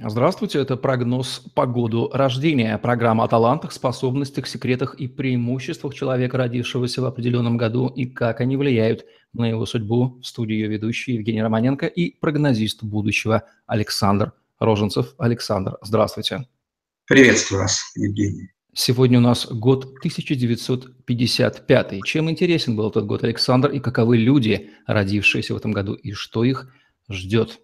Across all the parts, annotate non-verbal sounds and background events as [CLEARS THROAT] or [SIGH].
Здравствуйте, это прогноз по году рождения. Программа о талантах, способностях, секретах и преимуществах человека, родившегося в определенном году, и как они влияют на его судьбу. В студии ее ведущий Евгений Романенко и прогнозист будущего Александр Роженцев. Александр, здравствуйте. Приветствую вас, Евгений. Сегодня у нас год 1955. Чем интересен был этот год, Александр, и каковы люди, родившиеся в этом году, и что их ждет?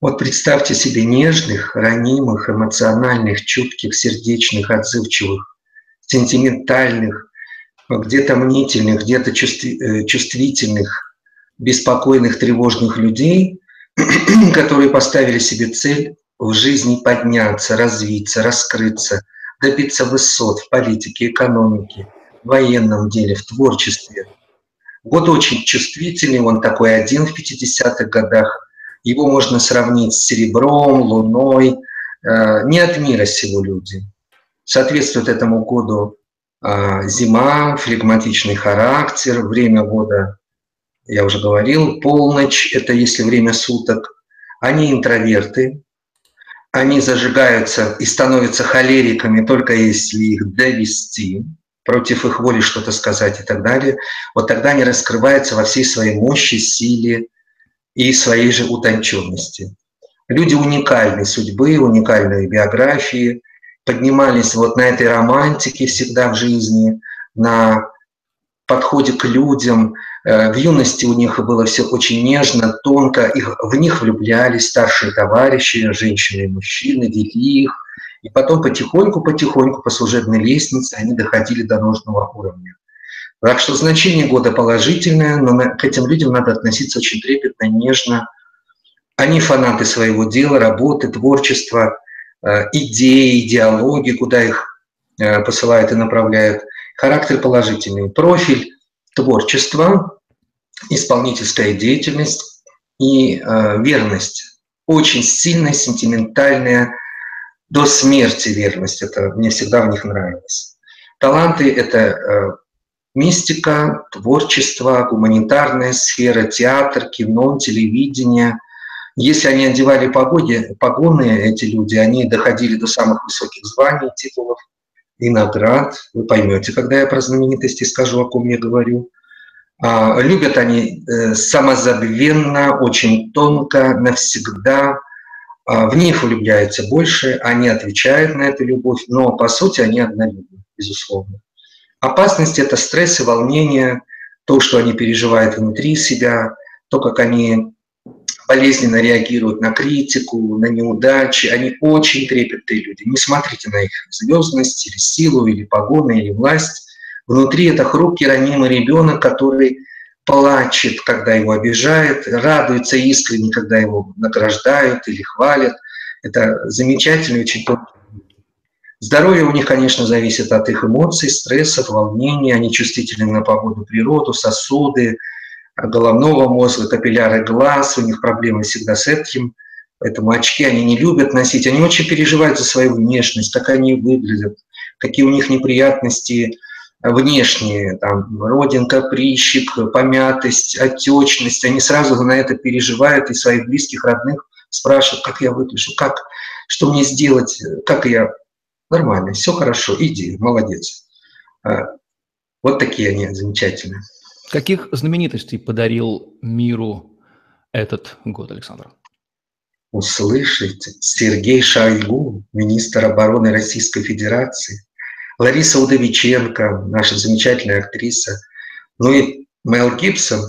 Вот представьте себе нежных, ранимых, эмоциональных, чутких, сердечных, отзывчивых, сентиментальных, где-то мнительных, где-то э, чувствительных, беспокойных, тревожных людей, [CLEARS THROAT] которые поставили себе цель в жизни подняться, развиться, раскрыться, добиться высот в политике, экономике, в военном деле, в творчестве. Год очень чувствительный, он такой один в 50-х годах – его можно сравнить с серебром, луной. Э, не от мира сего люди. Соответствует этому году э, зима, флегматичный характер, время года, я уже говорил, полночь – это если время суток. Они интроверты, они зажигаются и становятся холериками только если их довести, против их воли что-то сказать и так далее. Вот тогда они раскрываются во всей своей мощи, силе, и своей же утонченности. Люди уникальной судьбы, уникальной биографии, поднимались вот на этой романтике всегда в жизни, на подходе к людям. Э, в юности у них было все очень нежно, тонко, их, в них влюблялись старшие товарищи, женщины и мужчины, вели их. И потом потихоньку-потихоньку по служебной лестнице они доходили до нужного уровня. Так что значение года положительное, но к этим людям надо относиться очень трепетно, нежно. Они фанаты своего дела, работы, творчества, э, идеи, идеологии, куда их э, посылают и направляют. Характер положительный. Профиль творчества, исполнительская деятельность и э, верность. Очень сильная, сентиментальная, до смерти верность. Это мне всегда в них нравилось. Таланты – это Мистика, творчество, гуманитарная сфера, театр, кино, телевидение. Если они одевали погоди, погоны, эти люди, они доходили до самых высоких званий, титулов и наград. Вы поймете, когда я про знаменитости скажу, о ком я говорю. А, любят они э, самозабвенно, очень тонко, навсегда. А, в них влюбляются больше, они отвечают на эту любовь, но по сути они однолюбны, безусловно. Опасность – это стресс и волнение, то, что они переживают внутри себя, то, как они болезненно реагируют на критику, на неудачи. Они очень трепетные люди. Не смотрите на их звездность или силу, или погоны, или власть. Внутри это хрупкий, ранимый ребенок, который плачет, когда его обижают, радуется искренне, когда его награждают или хвалят. Это замечательный, очень тонкий Здоровье у них, конечно, зависит от их эмоций, стрессов, волнений. Они чувствительны на погоду, природу, сосуды, головного мозга, капилляры глаз. У них проблемы всегда с этим. Поэтому очки они не любят носить. Они очень переживают за свою внешность, как они выглядят, какие у них неприятности внешние, там, родинка, прыщик, помятость, отечность. Они сразу на это переживают и своих близких, родных спрашивают, как я выгляжу, как, что мне сделать, как я Нормально, все хорошо, иди, молодец. А, вот такие они замечательные. Каких знаменитостей подарил миру этот год, Александр? Услышите, Сергей Шойгу, министр обороны Российской Федерации, Лариса Удовиченко, наша замечательная актриса, ну и Мел Гибсон,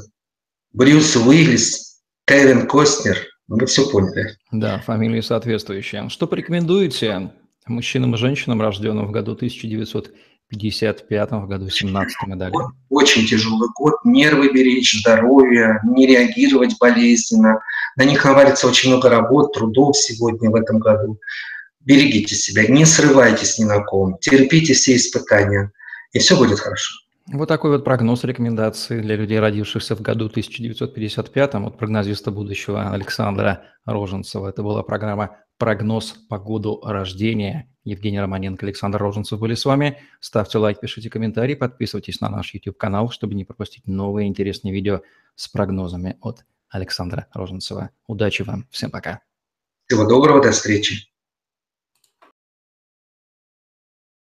Брюс Уиллис, Кевин Костнер. Вы все поняли. Да, фамилии соответствующие. Что порекомендуете мужчинам и женщинам, рожденным в году 1955, в году 17 и далее? Очень тяжелый год. Нервы беречь, здоровье, не реагировать болезненно. На них навалится очень много работ, трудов сегодня в этом году. Берегите себя, не срывайтесь ни на ком, терпите все испытания, и все будет хорошо. Вот такой вот прогноз рекомендации для людей, родившихся в году 1955 от прогнозиста будущего Александра Роженцева. Это была программа прогноз по году рождения. Евгений Романенко, Александр Роженцев были с вами. Ставьте лайк, пишите комментарии, подписывайтесь на наш YouTube-канал, чтобы не пропустить новые интересные видео с прогнозами от Александра Роженцева. Удачи вам, всем пока. Всего доброго, до встречи.